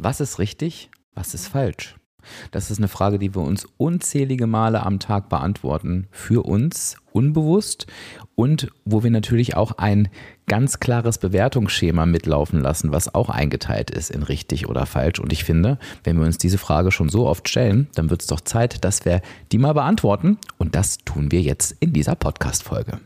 Was ist richtig? Was ist falsch? Das ist eine Frage, die wir uns unzählige Male am Tag beantworten. Für uns unbewusst und wo wir natürlich auch ein ganz klares Bewertungsschema mitlaufen lassen, was auch eingeteilt ist in richtig oder falsch. Und ich finde, wenn wir uns diese Frage schon so oft stellen, dann wird es doch Zeit, dass wir die mal beantworten. Und das tun wir jetzt in dieser Podcast-Folge.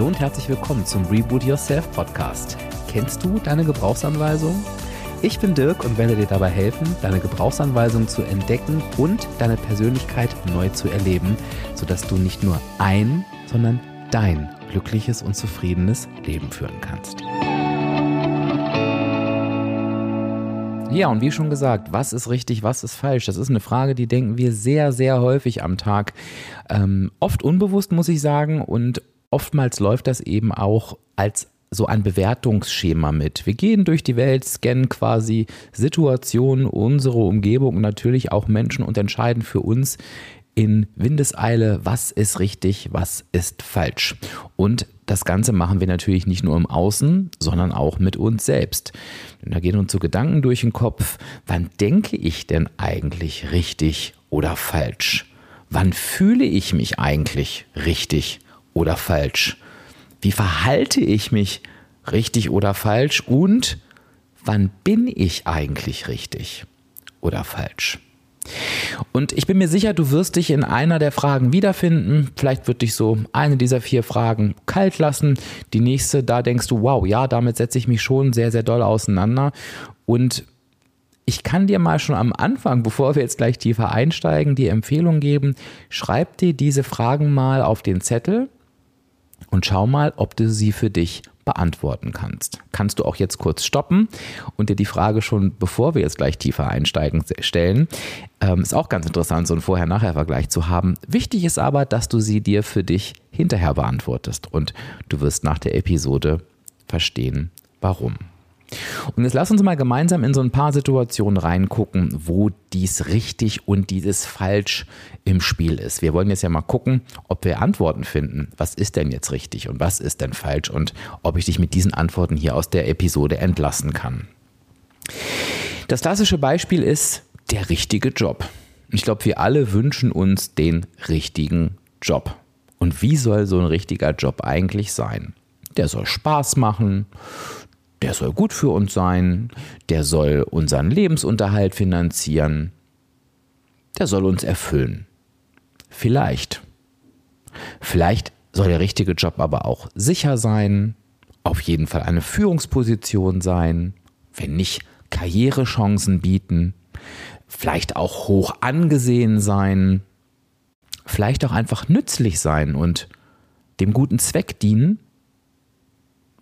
Hallo und herzlich willkommen zum Reboot Yourself Podcast. Kennst du deine Gebrauchsanweisung? Ich bin Dirk und werde dir dabei helfen, deine Gebrauchsanweisung zu entdecken und deine Persönlichkeit neu zu erleben, sodass du nicht nur ein, sondern dein glückliches und zufriedenes Leben führen kannst. Ja, und wie schon gesagt, was ist richtig, was ist falsch? Das ist eine Frage, die denken wir sehr, sehr häufig am Tag. Ähm, oft unbewusst, muss ich sagen, und oftmals läuft das eben auch als so ein Bewertungsschema mit. Wir gehen durch die Welt, scannen quasi Situationen, unsere Umgebung und natürlich auch Menschen und entscheiden für uns in Windeseile, was ist richtig, was ist falsch. Und das Ganze machen wir natürlich nicht nur im Außen, sondern auch mit uns selbst. Da gehen uns so Gedanken durch den Kopf, wann denke ich denn eigentlich richtig oder falsch? Wann fühle ich mich eigentlich richtig oder falsch? Wie verhalte ich mich richtig oder falsch? Und wann bin ich eigentlich richtig oder falsch? Und ich bin mir sicher, du wirst dich in einer der Fragen wiederfinden. Vielleicht wird dich so eine dieser vier Fragen kalt lassen. Die nächste, da denkst du, wow, ja, damit setze ich mich schon sehr, sehr doll auseinander. Und ich kann dir mal schon am Anfang, bevor wir jetzt gleich tiefer einsteigen, die Empfehlung geben, schreib dir diese Fragen mal auf den Zettel und schau mal, ob du sie für dich beantworten kannst. Kannst du auch jetzt kurz stoppen und dir die Frage schon, bevor wir jetzt gleich tiefer einsteigen, stellen. Ähm, ist auch ganz interessant, so einen Vorher-Nachher-Vergleich zu haben. Wichtig ist aber, dass du sie dir für dich hinterher beantwortest und du wirst nach der Episode verstehen, warum. Und jetzt lass uns mal gemeinsam in so ein paar Situationen reingucken, wo dies richtig und dieses falsch im Spiel ist. Wir wollen jetzt ja mal gucken, ob wir Antworten finden. Was ist denn jetzt richtig und was ist denn falsch und ob ich dich mit diesen Antworten hier aus der Episode entlassen kann. Das klassische Beispiel ist der richtige Job. Ich glaube, wir alle wünschen uns den richtigen Job. Und wie soll so ein richtiger Job eigentlich sein? Der soll Spaß machen, der soll gut für uns sein, der soll unseren Lebensunterhalt finanzieren, der soll uns erfüllen. Vielleicht. Vielleicht soll der richtige Job aber auch sicher sein, auf jeden Fall eine Führungsposition sein, wenn nicht Karrierechancen bieten, vielleicht auch hoch angesehen sein, vielleicht auch einfach nützlich sein und dem guten Zweck dienen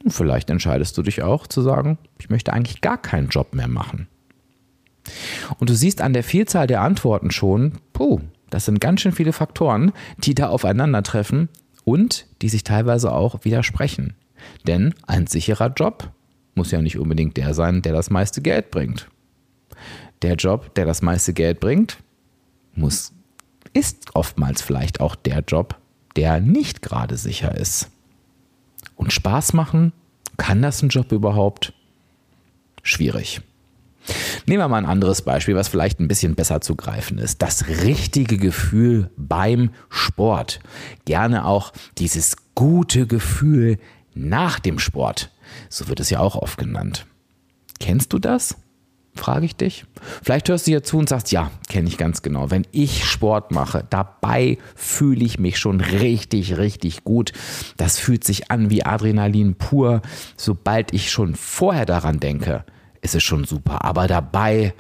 und vielleicht entscheidest du dich auch zu sagen, ich möchte eigentlich gar keinen Job mehr machen. Und du siehst an der Vielzahl der Antworten schon, puh, das sind ganz schön viele Faktoren, die da aufeinandertreffen und die sich teilweise auch widersprechen. Denn ein sicherer Job muss ja nicht unbedingt der sein, der das meiste Geld bringt. Der Job, der das meiste Geld bringt, muss, ist oftmals vielleicht auch der Job, der nicht gerade sicher ist. Und Spaß machen, kann das ein Job überhaupt? Schwierig. Nehmen wir mal ein anderes Beispiel, was vielleicht ein bisschen besser zu greifen ist. Das richtige Gefühl beim Sport. Gerne auch dieses gute Gefühl nach dem Sport. So wird es ja auch oft genannt. Kennst du das? Frage ich dich. Vielleicht hörst du hier zu und sagst, ja, kenne ich ganz genau. Wenn ich Sport mache, dabei fühle ich mich schon richtig, richtig gut. Das fühlt sich an wie Adrenalin pur. Sobald ich schon vorher daran denke, ist es schon super. Aber dabei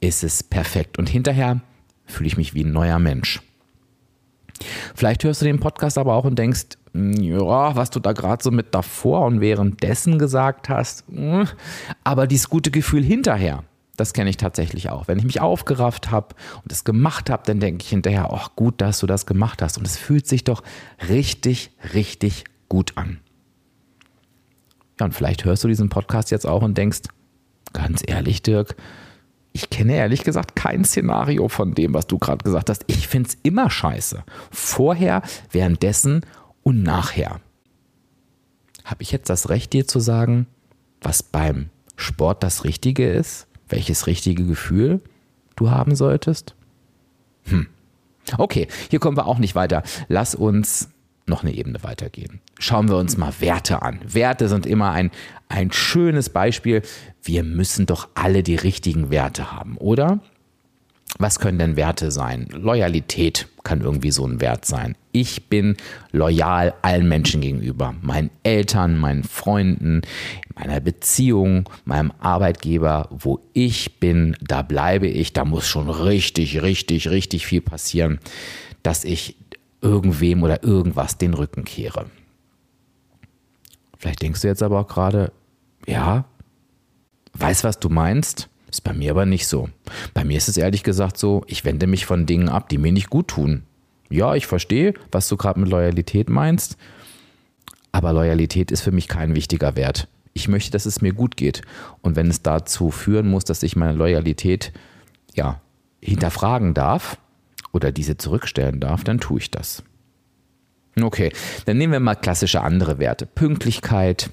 ist es perfekt. Und hinterher fühle ich mich wie ein neuer Mensch. Vielleicht hörst du den Podcast aber auch und denkst, ja, was du da gerade so mit davor und währenddessen gesagt hast, hm, aber dieses gute Gefühl hinterher, das kenne ich tatsächlich auch. Wenn ich mich aufgerafft habe und es gemacht habe, dann denke ich hinterher, ach gut, dass du das gemacht hast. Und es fühlt sich doch richtig, richtig gut an. Ja, und vielleicht hörst du diesen Podcast jetzt auch und denkst, ganz ehrlich, Dirk, ich kenne ehrlich gesagt kein Szenario von dem, was du gerade gesagt hast. Ich finde es immer scheiße. Vorher, währenddessen und nachher. habe ich jetzt das Recht, dir zu sagen, was beim Sport das Richtige ist? Welches richtige Gefühl du haben solltest? Hm. Okay, hier kommen wir auch nicht weiter. Lass uns noch eine Ebene weitergehen. Schauen wir uns mal Werte an. Werte sind immer ein, ein schönes Beispiel. Wir müssen doch alle die richtigen Werte haben, oder? Was können denn Werte sein? Loyalität kann irgendwie so ein Wert sein. Ich bin loyal allen Menschen gegenüber. Meinen Eltern, meinen Freunden, meiner Beziehung, meinem Arbeitgeber. Wo ich bin, da bleibe ich. Da muss schon richtig, richtig, richtig viel passieren, dass ich irgendwem oder irgendwas den Rücken kehre. Vielleicht denkst du jetzt aber auch gerade, ja, weiß, was du meinst. Ist bei mir aber nicht so. Bei mir ist es ehrlich gesagt so, ich wende mich von Dingen ab, die mir nicht gut tun. Ja, ich verstehe, was du gerade mit Loyalität meinst, aber Loyalität ist für mich kein wichtiger Wert. Ich möchte, dass es mir gut geht. Und wenn es dazu führen muss, dass ich meine Loyalität ja, hinterfragen darf oder diese zurückstellen darf, dann tue ich das. Okay, dann nehmen wir mal klassische andere Werte. Pünktlichkeit.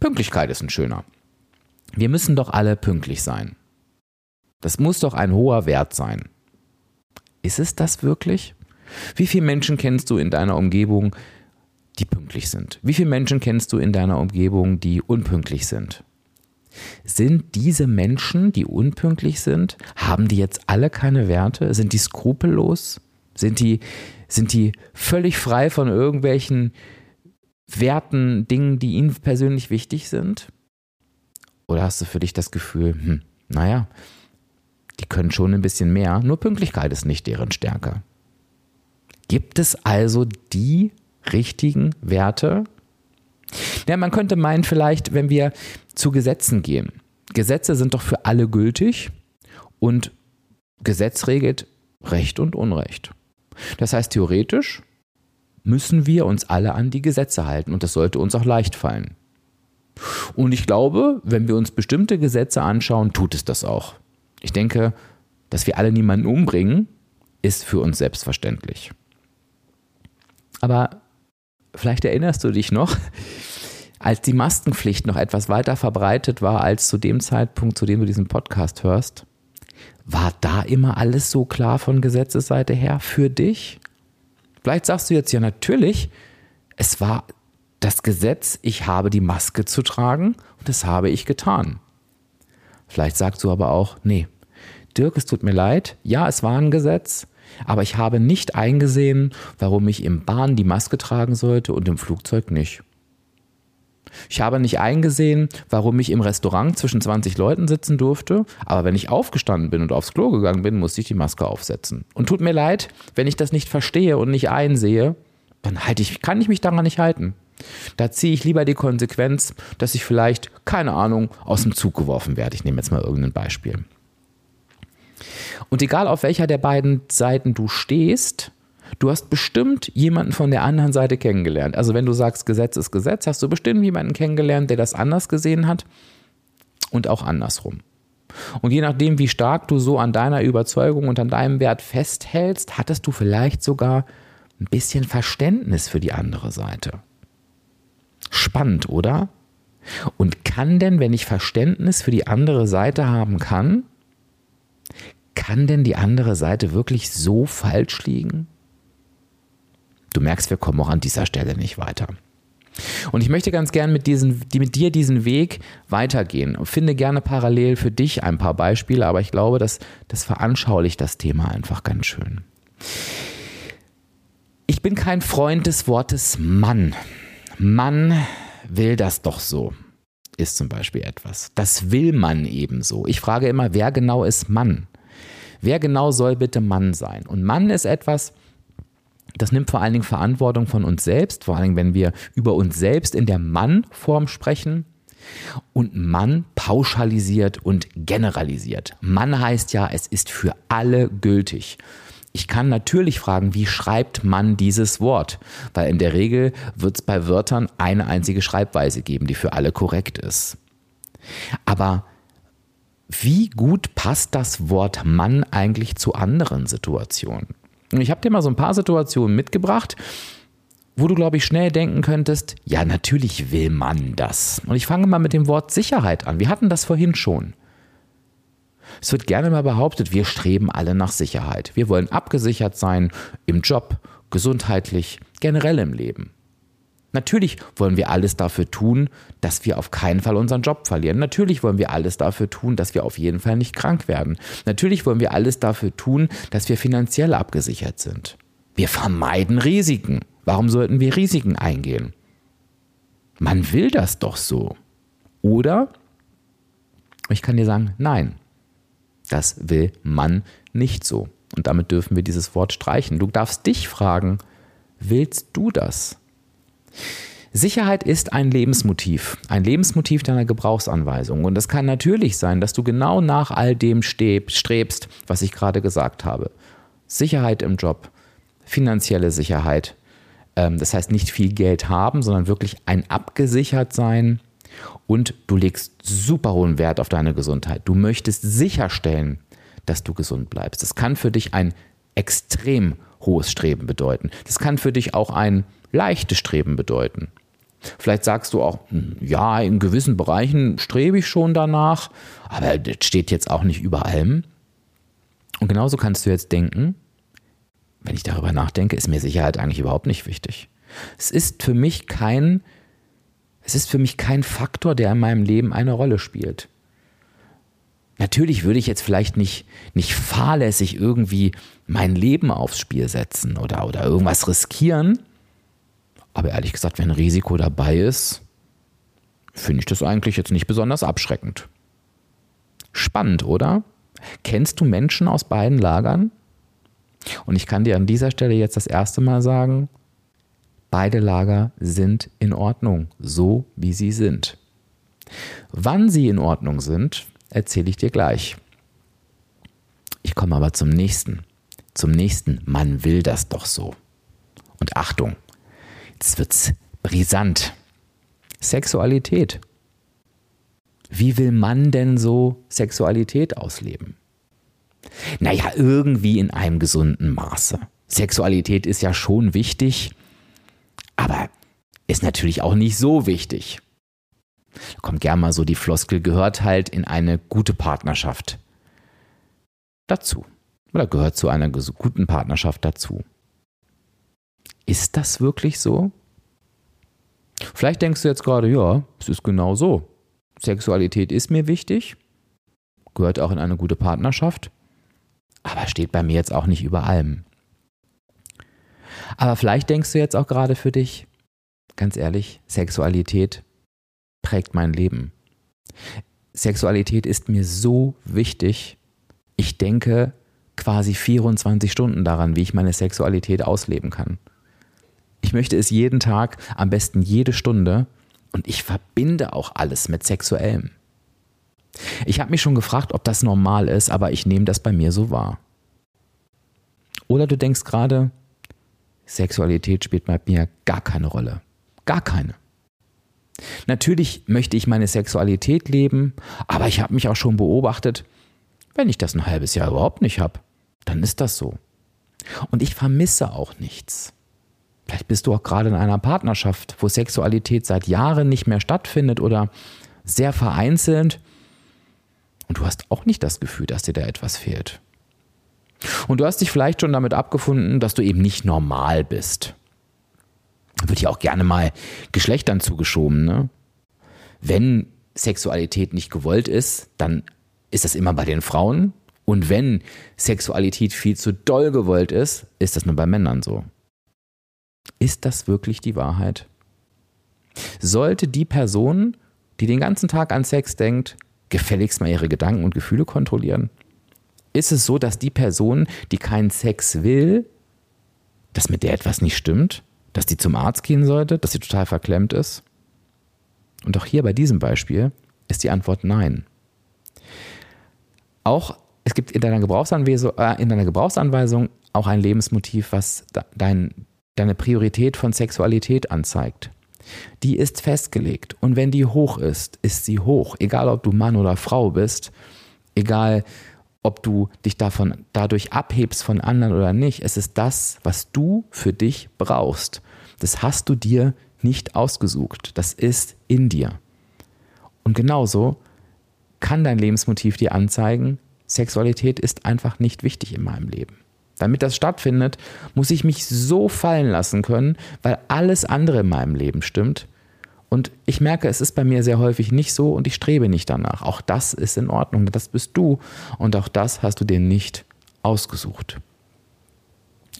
Pünktlichkeit ist ein schöner. Wir müssen doch alle pünktlich sein. Das muss doch ein hoher Wert sein. Ist es das wirklich? Wie viele Menschen kennst du in deiner Umgebung, die pünktlich sind? Wie viele Menschen kennst du in deiner Umgebung, die unpünktlich sind? Sind diese Menschen, die unpünktlich sind, haben die jetzt alle keine Werte? Sind die skrupellos? Sind die, sind die völlig frei von irgendwelchen Werten, Dingen, die ihnen persönlich wichtig sind? Oder hast du für dich das Gefühl, hm, naja, die können schon ein bisschen mehr, nur Pünktlichkeit ist nicht deren Stärke. Gibt es also die richtigen Werte? Ja, man könnte meinen, vielleicht, wenn wir zu Gesetzen gehen. Gesetze sind doch für alle gültig und Gesetz regelt Recht und Unrecht. Das heißt, theoretisch müssen wir uns alle an die Gesetze halten und das sollte uns auch leicht fallen. Und ich glaube, wenn wir uns bestimmte Gesetze anschauen, tut es das auch. Ich denke, dass wir alle niemanden umbringen, ist für uns selbstverständlich. Aber vielleicht erinnerst du dich noch, als die Maskenpflicht noch etwas weiter verbreitet war als zu dem Zeitpunkt, zu dem du diesen Podcast hörst, war da immer alles so klar von Gesetzesseite her für dich? Vielleicht sagst du jetzt ja natürlich, es war das Gesetz, ich habe die Maske zu tragen und das habe ich getan. Vielleicht sagst du aber auch, nee, Dirk, es tut mir leid, ja, es war ein Gesetz, aber ich habe nicht eingesehen, warum ich im Bahn die Maske tragen sollte und im Flugzeug nicht. Ich habe nicht eingesehen, warum ich im Restaurant zwischen 20 Leuten sitzen durfte, aber wenn ich aufgestanden bin und aufs Klo gegangen bin, musste ich die Maske aufsetzen. Und tut mir leid, wenn ich das nicht verstehe und nicht einsehe, dann halte ich, kann ich mich daran nicht halten. Da ziehe ich lieber die Konsequenz, dass ich vielleicht, keine Ahnung, aus dem Zug geworfen werde. Ich nehme jetzt mal irgendein Beispiel. Und egal auf welcher der beiden Seiten du stehst, du hast bestimmt jemanden von der anderen Seite kennengelernt. Also wenn du sagst, Gesetz ist Gesetz, hast du bestimmt jemanden kennengelernt, der das anders gesehen hat und auch andersrum. Und je nachdem, wie stark du so an deiner Überzeugung und an deinem Wert festhältst, hattest du vielleicht sogar ein bisschen Verständnis für die andere Seite. Spannend, oder? Und kann denn, wenn ich Verständnis für die andere Seite haben kann, kann denn die andere Seite wirklich so falsch liegen? Du merkst, wir kommen auch an dieser Stelle nicht weiter. Und ich möchte ganz gern mit, diesen, mit dir diesen Weg weitergehen. Finde gerne parallel für dich ein paar Beispiele, aber ich glaube, dass das veranschaulicht das Thema einfach ganz schön. Ich bin kein Freund des Wortes Mann. Mann will das doch so, ist zum Beispiel etwas. Das will man ebenso. Ich frage immer, wer genau ist Mann? Wer genau soll bitte Mann sein? Und Mann ist etwas, das nimmt vor allen Dingen Verantwortung von uns selbst, vor allen Dingen, wenn wir über uns selbst in der Mann-Form sprechen. Und Mann pauschalisiert und generalisiert. Mann heißt ja, es ist für alle gültig. Ich kann natürlich fragen, wie schreibt man dieses Wort? Weil in der Regel wird es bei Wörtern eine einzige Schreibweise geben, die für alle korrekt ist. Aber wie gut passt das Wort Mann eigentlich zu anderen Situationen? Ich habe dir mal so ein paar Situationen mitgebracht wo du, glaube ich, schnell denken könntest, ja, natürlich will man das. Und ich fange mal mit dem Wort Sicherheit an. Wir hatten das vorhin schon. Es wird gerne mal behauptet, wir streben alle nach Sicherheit. Wir wollen abgesichert sein im Job, gesundheitlich, generell im Leben. Natürlich wollen wir alles dafür tun, dass wir auf keinen Fall unseren Job verlieren. Natürlich wollen wir alles dafür tun, dass wir auf jeden Fall nicht krank werden. Natürlich wollen wir alles dafür tun, dass wir finanziell abgesichert sind. Wir vermeiden Risiken. Warum sollten wir Risiken eingehen? Man will das doch so. Oder ich kann dir sagen, nein, das will man nicht so. Und damit dürfen wir dieses Wort streichen. Du darfst dich fragen, willst du das? Sicherheit ist ein Lebensmotiv, ein Lebensmotiv deiner Gebrauchsanweisung. Und es kann natürlich sein, dass du genau nach all dem strebst, was ich gerade gesagt habe. Sicherheit im Job, finanzielle Sicherheit. Ähm, das heißt nicht viel Geld haben, sondern wirklich ein abgesichert sein. Und du legst super hohen Wert auf deine Gesundheit. Du möchtest sicherstellen, dass du gesund bleibst. Das kann für dich ein extrem hohes Streben bedeuten. Das kann für dich auch ein leichtes Streben bedeuten. Vielleicht sagst du auch, hm, ja, in gewissen Bereichen strebe ich schon danach, aber das steht jetzt auch nicht über allem. Und genauso kannst du jetzt denken, wenn ich darüber nachdenke, ist mir Sicherheit eigentlich überhaupt nicht wichtig. Es ist für mich kein, es ist für mich kein Faktor, der in meinem Leben eine Rolle spielt. Natürlich würde ich jetzt vielleicht nicht, nicht fahrlässig irgendwie mein Leben aufs Spiel setzen oder, oder irgendwas riskieren, aber ehrlich gesagt, wenn ein Risiko dabei ist, finde ich das eigentlich jetzt nicht besonders abschreckend. Spannend, oder? Kennst du Menschen aus beiden Lagern? Und ich kann dir an dieser Stelle jetzt das erste Mal sagen, beide Lager sind in Ordnung, so wie sie sind. Wann sie in Ordnung sind, erzähle ich dir gleich. Ich komme aber zum nächsten. Zum nächsten, man will das doch so. Und Achtung, Jetzt wird's brisant. Sexualität. Wie will man denn so Sexualität ausleben? Naja, irgendwie in einem gesunden Maße. Sexualität ist ja schon wichtig, aber ist natürlich auch nicht so wichtig. Da kommt gern mal so die Floskel, gehört halt in eine gute Partnerschaft dazu. Oder gehört zu einer guten Partnerschaft dazu. Ist das wirklich so? Vielleicht denkst du jetzt gerade, ja, es ist genau so. Sexualität ist mir wichtig, gehört auch in eine gute Partnerschaft, aber steht bei mir jetzt auch nicht über allem. Aber vielleicht denkst du jetzt auch gerade für dich, ganz ehrlich, Sexualität prägt mein Leben. Sexualität ist mir so wichtig. Ich denke quasi 24 Stunden daran, wie ich meine Sexualität ausleben kann. Ich möchte es jeden Tag, am besten jede Stunde und ich verbinde auch alles mit Sexuellem. Ich habe mich schon gefragt, ob das normal ist, aber ich nehme das bei mir so wahr. Oder du denkst gerade, Sexualität spielt bei mir gar keine Rolle. Gar keine. Natürlich möchte ich meine Sexualität leben, aber ich habe mich auch schon beobachtet, wenn ich das ein halbes Jahr überhaupt nicht habe, dann ist das so. Und ich vermisse auch nichts. Vielleicht bist du auch gerade in einer Partnerschaft, wo Sexualität seit Jahren nicht mehr stattfindet oder sehr vereinzelt. Und du hast auch nicht das Gefühl, dass dir da etwas fehlt. Und du hast dich vielleicht schon damit abgefunden, dass du eben nicht normal bist. Wird ja auch gerne mal Geschlechtern zugeschoben. Ne? Wenn Sexualität nicht gewollt ist, dann ist das immer bei den Frauen. Und wenn Sexualität viel zu doll gewollt ist, ist das nur bei Männern so. Ist das wirklich die Wahrheit? Sollte die Person, die den ganzen Tag an Sex denkt, gefälligst mal ihre Gedanken und Gefühle kontrollieren? Ist es so, dass die Person, die keinen Sex will, dass mit der etwas nicht stimmt? Dass die zum Arzt gehen sollte? Dass sie total verklemmt ist? Und auch hier bei diesem Beispiel ist die Antwort nein. Auch es gibt in deiner Gebrauchsanweisung, äh, in deiner Gebrauchsanweisung auch ein Lebensmotiv, was dein, deine Priorität von Sexualität anzeigt. Die ist festgelegt und wenn die hoch ist, ist sie hoch, egal ob du Mann oder Frau bist, egal ob du dich davon dadurch abhebst von anderen oder nicht, es ist das, was du für dich brauchst. Das hast du dir nicht ausgesucht. Das ist in dir. Und genauso kann dein Lebensmotiv dir anzeigen, Sexualität ist einfach nicht wichtig in meinem Leben. Damit das stattfindet, muss ich mich so fallen lassen können, weil alles andere in meinem Leben stimmt. Und ich merke, es ist bei mir sehr häufig nicht so und ich strebe nicht danach. Auch das ist in Ordnung, das bist du und auch das hast du dir nicht ausgesucht.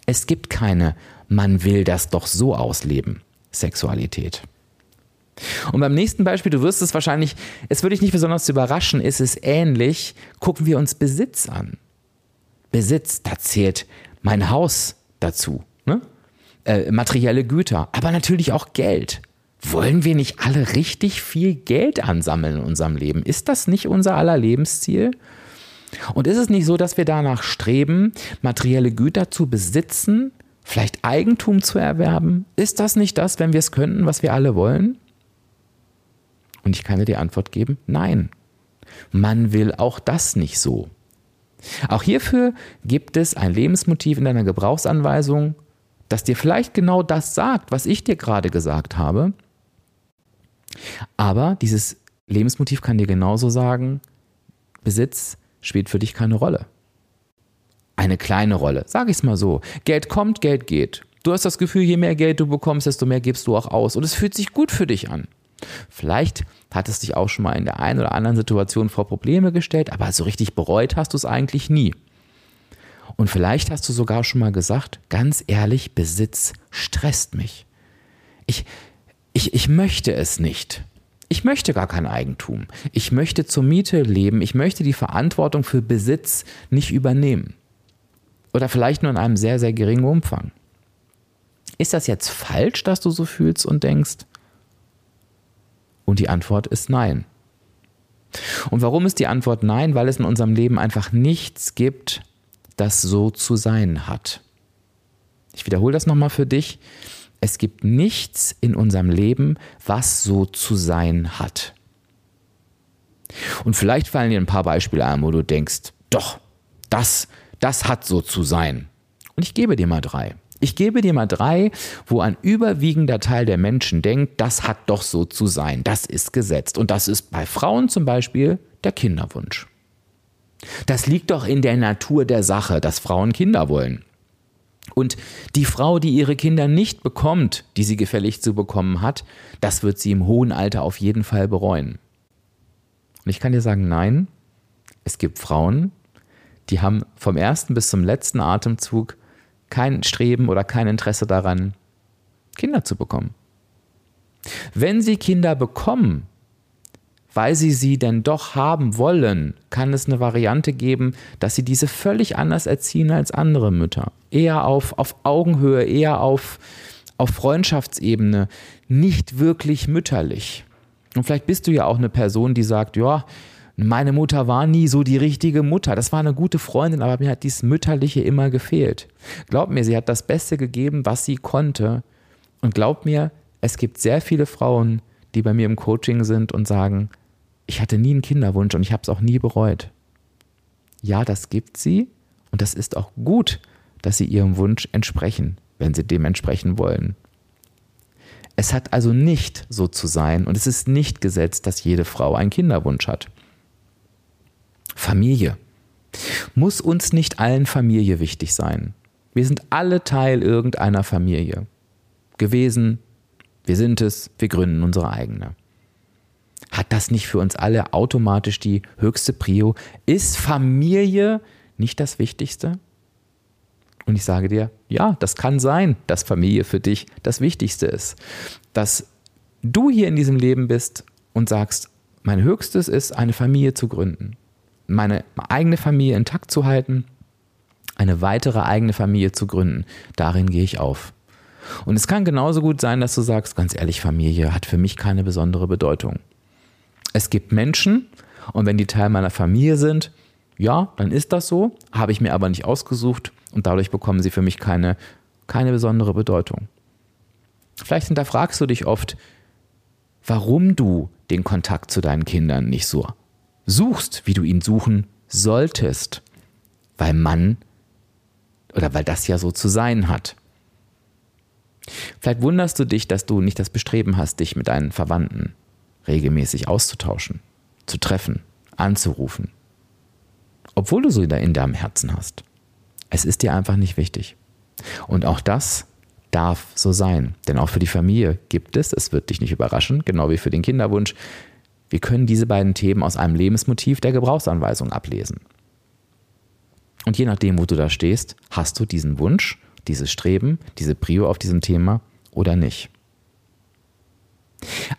Es gibt keine, man will das doch so ausleben, Sexualität. Und beim nächsten Beispiel, du wirst es wahrscheinlich, es würde dich nicht besonders überraschen, ist es ähnlich. Gucken wir uns Besitz an. Besitz, da zählt mein Haus dazu. Ne? Äh, materielle Güter, aber natürlich auch Geld. Wollen wir nicht alle richtig viel Geld ansammeln in unserem Leben? Ist das nicht unser aller Lebensziel? Und ist es nicht so, dass wir danach streben, materielle Güter zu besitzen, vielleicht Eigentum zu erwerben? Ist das nicht das, wenn wir es könnten, was wir alle wollen? Und ich kann dir die Antwort geben, nein. Man will auch das nicht so. Auch hierfür gibt es ein Lebensmotiv in deiner Gebrauchsanweisung, das dir vielleicht genau das sagt, was ich dir gerade gesagt habe. Aber dieses Lebensmotiv kann dir genauso sagen, Besitz spielt für dich keine Rolle. Eine kleine Rolle, sage ich es mal so. Geld kommt, Geld geht. Du hast das Gefühl, je mehr Geld du bekommst, desto mehr gibst du auch aus. Und es fühlt sich gut für dich an. Vielleicht hat es dich auch schon mal in der einen oder anderen Situation vor Probleme gestellt, aber so richtig bereut hast du es eigentlich nie. Und vielleicht hast du sogar schon mal gesagt, ganz ehrlich, Besitz stresst mich. Ich, ich, ich möchte es nicht. Ich möchte gar kein Eigentum. Ich möchte zur Miete leben. Ich möchte die Verantwortung für Besitz nicht übernehmen. Oder vielleicht nur in einem sehr, sehr geringen Umfang. Ist das jetzt falsch, dass du so fühlst und denkst? Und die Antwort ist nein. Und warum ist die Antwort nein? Weil es in unserem Leben einfach nichts gibt, das so zu sein hat. Ich wiederhole das nochmal für dich. Es gibt nichts in unserem Leben, was so zu sein hat. Und vielleicht fallen dir ein paar Beispiele ein, wo du denkst, doch, das, das hat so zu sein. Und ich gebe dir mal drei. Ich gebe dir mal drei, wo ein überwiegender Teil der Menschen denkt, das hat doch so zu sein, das ist gesetzt. Und das ist bei Frauen zum Beispiel der Kinderwunsch. Das liegt doch in der Natur der Sache, dass Frauen Kinder wollen. Und die Frau, die ihre Kinder nicht bekommt, die sie gefällig zu bekommen hat, das wird sie im hohen Alter auf jeden Fall bereuen. Und ich kann dir sagen, nein, es gibt Frauen, die haben vom ersten bis zum letzten Atemzug kein Streben oder kein Interesse daran, Kinder zu bekommen. Wenn sie Kinder bekommen, weil sie sie denn doch haben wollen, kann es eine Variante geben, dass sie diese völlig anders erziehen als andere Mütter. Eher auf, auf Augenhöhe, eher auf, auf Freundschaftsebene, nicht wirklich mütterlich. Und vielleicht bist du ja auch eine Person, die sagt, ja, meine Mutter war nie so die richtige Mutter. Das war eine gute Freundin, aber mir hat dieses Mütterliche immer gefehlt. Glaub mir, sie hat das Beste gegeben, was sie konnte. Und glaub mir, es gibt sehr viele Frauen, bei mir im Coaching sind und sagen, ich hatte nie einen Kinderwunsch und ich habe es auch nie bereut. Ja, das gibt sie und das ist auch gut, dass sie ihrem Wunsch entsprechen, wenn sie dem entsprechen wollen. Es hat also nicht so zu sein und es ist nicht gesetzt, dass jede Frau einen Kinderwunsch hat. Familie. Muss uns nicht allen Familie wichtig sein. Wir sind alle Teil irgendeiner Familie. Gewesen, wir sind es, wir gründen unsere eigene. Hat das nicht für uns alle automatisch die höchste Prio? Ist Familie nicht das Wichtigste? Und ich sage dir, ja, das kann sein, dass Familie für dich das Wichtigste ist. Dass du hier in diesem Leben bist und sagst, mein Höchstes ist, eine Familie zu gründen meine eigene Familie intakt zu halten, eine weitere eigene Familie zu gründen. Darin gehe ich auf. Und es kann genauso gut sein, dass du sagst, ganz ehrlich, Familie hat für mich keine besondere Bedeutung. Es gibt Menschen, und wenn die Teil meiner Familie sind, ja, dann ist das so, habe ich mir aber nicht ausgesucht und dadurch bekommen sie für mich keine, keine besondere Bedeutung. Vielleicht hinterfragst du dich oft, warum du den Kontakt zu deinen Kindern nicht so suchst, wie du ihn suchen solltest, weil man oder weil das ja so zu sein hat. Vielleicht wunderst du dich, dass du nicht das Bestreben hast, dich mit deinen Verwandten regelmäßig auszutauschen, zu treffen, anzurufen. Obwohl du so in deinem Herzen hast. Es ist dir einfach nicht wichtig. Und auch das darf so sein. Denn auch für die Familie gibt es, es wird dich nicht überraschen, genau wie für den Kinderwunsch, wir können diese beiden Themen aus einem Lebensmotiv der Gebrauchsanweisung ablesen. Und je nachdem, wo du da stehst, hast du diesen Wunsch, dieses Streben, diese Prio auf diesem Thema oder nicht.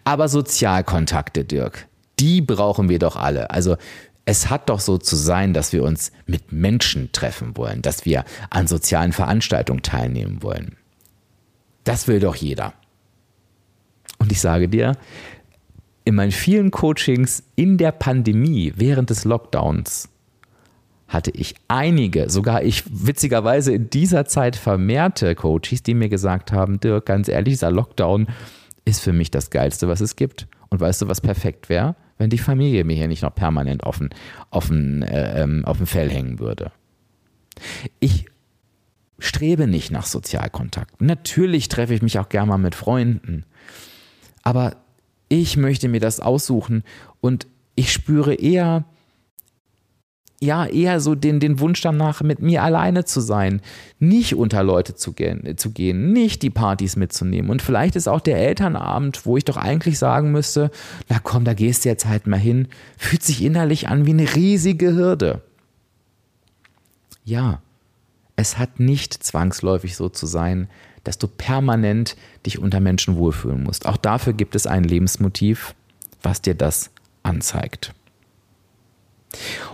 Aber Sozialkontakte, Dirk, die brauchen wir doch alle. Also es hat doch so zu sein, dass wir uns mit Menschen treffen wollen, dass wir an sozialen Veranstaltungen teilnehmen wollen. Das will doch jeder. Und ich sage dir, in meinen vielen Coachings in der Pandemie, während des Lockdowns, hatte ich einige, sogar ich witzigerweise in dieser Zeit vermehrte Coaches, die mir gesagt haben, Dirk, ganz ehrlich, dieser Lockdown ist für mich das Geilste, was es gibt. Und weißt du, was perfekt wäre? Wenn die Familie mir hier nicht noch permanent auf den, äh, ähm, auf den Fell hängen würde. Ich strebe nicht nach Sozialkontakt. Natürlich treffe ich mich auch gerne mal mit Freunden. Aber ich möchte mir das aussuchen und ich spüre eher, ja, eher so den, den Wunsch danach, mit mir alleine zu sein, nicht unter Leute zu gehen, zu gehen, nicht die Partys mitzunehmen. Und vielleicht ist auch der Elternabend, wo ich doch eigentlich sagen müsste, na komm, da gehst du jetzt halt mal hin, fühlt sich innerlich an wie eine riesige Hürde. Ja, es hat nicht zwangsläufig so zu sein, dass du permanent dich unter Menschen wohlfühlen musst. Auch dafür gibt es ein Lebensmotiv, was dir das anzeigt.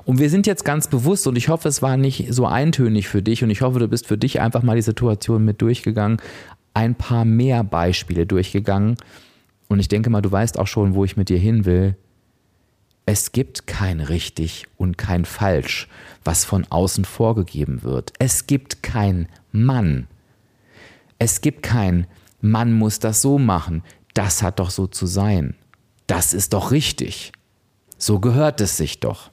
Und wir sind jetzt ganz bewusst, und ich hoffe, es war nicht so eintönig für dich, und ich hoffe, du bist für dich einfach mal die Situation mit durchgegangen, ein paar mehr Beispiele durchgegangen. Und ich denke mal, du weißt auch schon, wo ich mit dir hin will. Es gibt kein richtig und kein falsch, was von außen vorgegeben wird. Es gibt kein Mann. Es gibt kein Mann muss das so machen. Das hat doch so zu sein. Das ist doch richtig. So gehört es sich doch.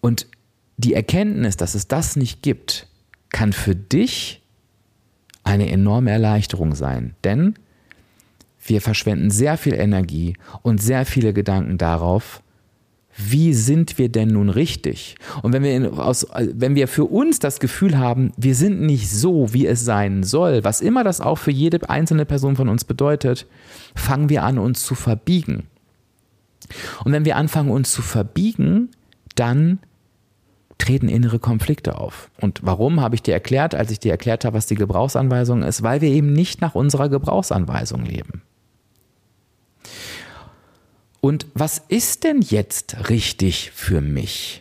Und die Erkenntnis, dass es das nicht gibt, kann für dich eine enorme Erleichterung sein. Denn wir verschwenden sehr viel Energie und sehr viele Gedanken darauf, wie sind wir denn nun richtig? Und wenn wir, aus, wenn wir für uns das Gefühl haben, wir sind nicht so, wie es sein soll, was immer das auch für jede einzelne Person von uns bedeutet, fangen wir an, uns zu verbiegen. Und wenn wir anfangen, uns zu verbiegen, dann treten innere Konflikte auf. Und warum habe ich dir erklärt, als ich dir erklärt habe, was die Gebrauchsanweisung ist? Weil wir eben nicht nach unserer Gebrauchsanweisung leben. Und was ist denn jetzt richtig für mich?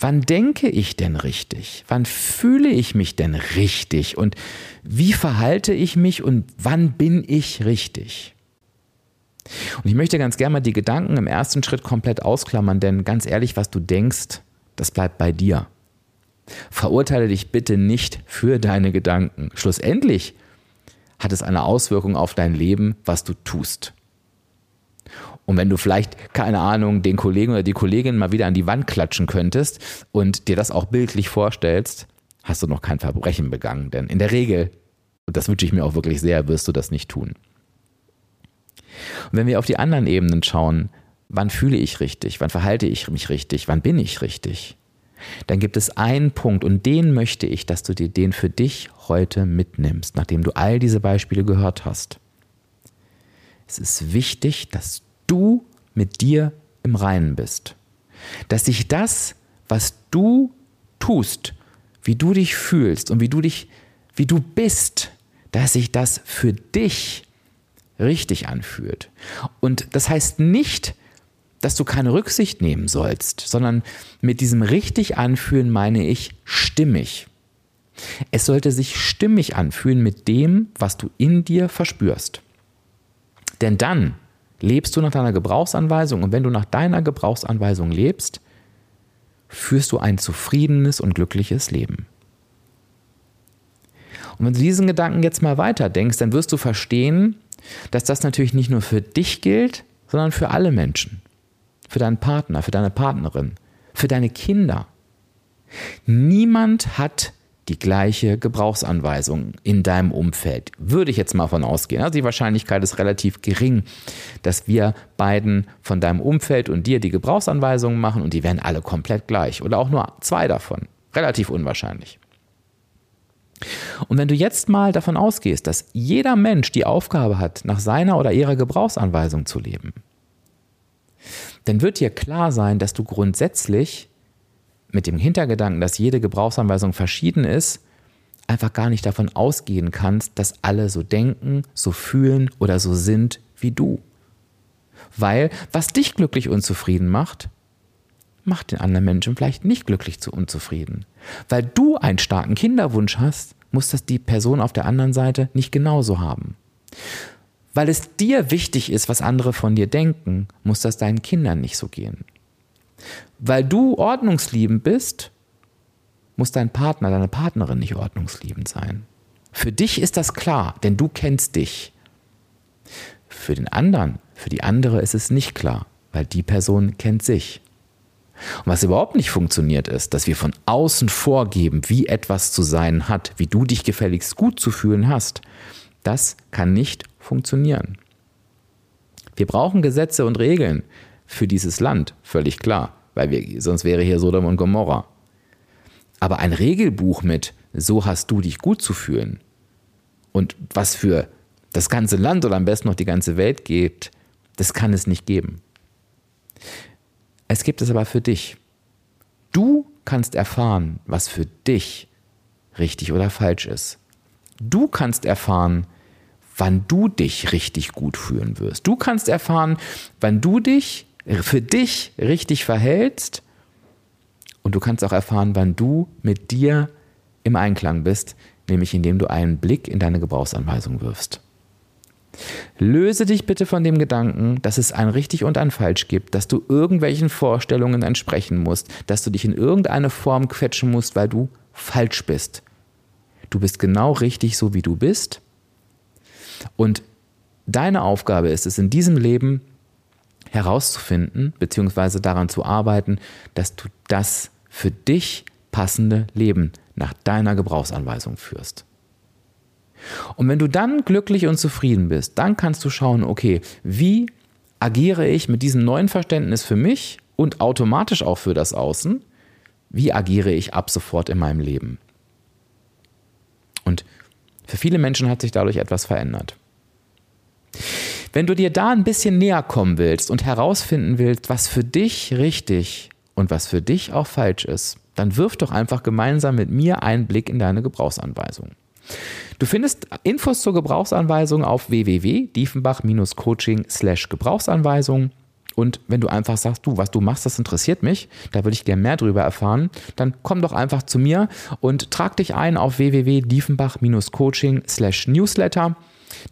Wann denke ich denn richtig? Wann fühle ich mich denn richtig? Und wie verhalte ich mich und wann bin ich richtig? Und ich möchte ganz gerne mal die Gedanken im ersten Schritt komplett ausklammern, denn ganz ehrlich, was du denkst, das bleibt bei dir. Verurteile dich bitte nicht für deine Gedanken. Schlussendlich hat es eine Auswirkung auf dein Leben, was du tust. Und wenn du vielleicht, keine Ahnung, den Kollegen oder die Kollegin mal wieder an die Wand klatschen könntest und dir das auch bildlich vorstellst, hast du noch kein Verbrechen begangen. Denn in der Regel, und das wünsche ich mir auch wirklich sehr, wirst du das nicht tun. Und wenn wir auf die anderen Ebenen schauen, wann fühle ich richtig, wann verhalte ich mich richtig, wann bin ich richtig, dann gibt es einen Punkt und den möchte ich, dass du dir den für dich heute mitnimmst, nachdem du all diese Beispiele gehört hast. Es ist wichtig, dass du mit dir im Reinen bist. Dass sich das, was du tust, wie du dich fühlst und wie du dich, wie du bist, dass sich das für dich richtig anfühlt. Und das heißt nicht, dass du keine Rücksicht nehmen sollst, sondern mit diesem richtig anfühlen meine ich stimmig. Es sollte sich stimmig anfühlen mit dem, was du in dir verspürst. Denn dann lebst du nach deiner Gebrauchsanweisung und wenn du nach deiner Gebrauchsanweisung lebst, führst du ein zufriedenes und glückliches Leben. Und wenn du diesen Gedanken jetzt mal weiter denkst, dann wirst du verstehen, dass das natürlich nicht nur für dich gilt, sondern für alle Menschen für deinen Partner, für deine Partnerin, für deine Kinder. Niemand hat die gleiche Gebrauchsanweisung in deinem Umfeld. Würde ich jetzt mal von ausgehen. Also die Wahrscheinlichkeit ist relativ gering, dass wir beiden von deinem Umfeld und dir die Gebrauchsanweisungen machen und die werden alle komplett gleich oder auch nur zwei davon. Relativ unwahrscheinlich. Und wenn du jetzt mal davon ausgehst, dass jeder Mensch die Aufgabe hat, nach seiner oder ihrer Gebrauchsanweisung zu leben, dann wird dir klar sein, dass du grundsätzlich mit dem Hintergedanken, dass jede Gebrauchsanweisung verschieden ist, einfach gar nicht davon ausgehen kannst, dass alle so denken, so fühlen oder so sind wie du. Weil was dich glücklich und zufrieden macht, macht den anderen Menschen vielleicht nicht glücklich zu unzufrieden. Weil du einen starken Kinderwunsch hast, muss das die Person auf der anderen Seite nicht genauso haben. Weil es dir wichtig ist, was andere von dir denken, muss das deinen Kindern nicht so gehen. Weil du ordnungsliebend bist, muss dein Partner, deine Partnerin nicht ordnungsliebend sein. Für dich ist das klar, denn du kennst dich. Für den anderen, für die andere ist es nicht klar, weil die Person kennt sich. Und was überhaupt nicht funktioniert ist, dass wir von außen vorgeben, wie etwas zu sein hat, wie du dich gefälligst gut zu fühlen hast. Das kann nicht funktionieren. Wir brauchen Gesetze und Regeln für dieses Land, völlig klar, weil wir, sonst wäre hier Sodom und Gomorra. Aber ein Regelbuch mit, so hast du dich gut zu fühlen und was für das ganze Land oder am besten noch die ganze Welt geht, das kann es nicht geben. Es gibt es aber für dich. Du kannst erfahren, was für dich richtig oder falsch ist. Du kannst erfahren, wann du dich richtig gut fühlen wirst. Du kannst erfahren, wann du dich für dich richtig verhältst und du kannst auch erfahren, wann du mit dir im Einklang bist, nämlich indem du einen Blick in deine Gebrauchsanweisung wirfst. Löse dich bitte von dem Gedanken, dass es ein richtig und ein falsch gibt, dass du irgendwelchen Vorstellungen entsprechen musst, dass du dich in irgendeine Form quetschen musst, weil du falsch bist. Du bist genau richtig so, wie du bist. Und deine Aufgabe ist es in diesem Leben herauszufinden, beziehungsweise daran zu arbeiten, dass du das für dich passende Leben nach deiner Gebrauchsanweisung führst. Und wenn du dann glücklich und zufrieden bist, dann kannst du schauen, okay, wie agiere ich mit diesem neuen Verständnis für mich und automatisch auch für das Außen? Wie agiere ich ab sofort in meinem Leben? Und für viele Menschen hat sich dadurch etwas verändert. Wenn du dir da ein bisschen näher kommen willst und herausfinden willst, was für dich richtig und was für dich auch falsch ist, dann wirf doch einfach gemeinsam mit mir einen Blick in deine Gebrauchsanweisung. Du findest Infos zur Gebrauchsanweisung auf www.diefenbach-coaching Gebrauchsanweisung. Und wenn du einfach sagst, du, was du machst, das interessiert mich, da würde ich gerne mehr drüber erfahren, dann komm doch einfach zu mir und trag dich ein auf www.diefenbach-coaching Newsletter.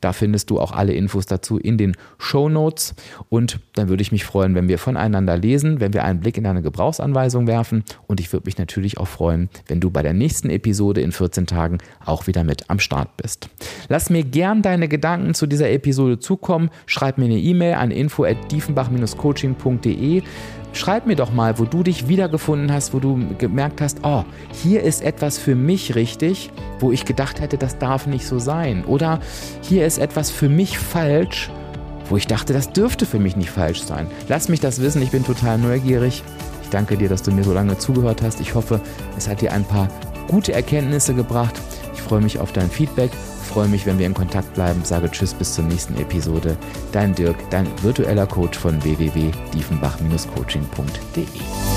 Da findest du auch alle Infos dazu in den Show Notes. Und dann würde ich mich freuen, wenn wir voneinander lesen, wenn wir einen Blick in deine Gebrauchsanweisung werfen. Und ich würde mich natürlich auch freuen, wenn du bei der nächsten Episode in 14 Tagen auch wieder mit am Start bist. Lass mir gern deine Gedanken zu dieser Episode zukommen. Schreib mir eine E-Mail an info@diefenbach-coaching.de. Schreib mir doch mal, wo du dich wiedergefunden hast, wo du gemerkt hast, oh, hier ist etwas für mich richtig, wo ich gedacht hätte, das darf nicht so sein. Oder hier ist etwas für mich falsch, wo ich dachte, das dürfte für mich nicht falsch sein. Lass mich das wissen, ich bin total neugierig. Ich danke dir, dass du mir so lange zugehört hast. Ich hoffe, es hat dir ein paar gute Erkenntnisse gebracht. Ich freue mich auf dein Feedback freue mich, wenn wir in Kontakt bleiben. Sage Tschüss bis zur nächsten Episode. Dein Dirk, dein virtueller Coach von www.diefenbach-coaching.de.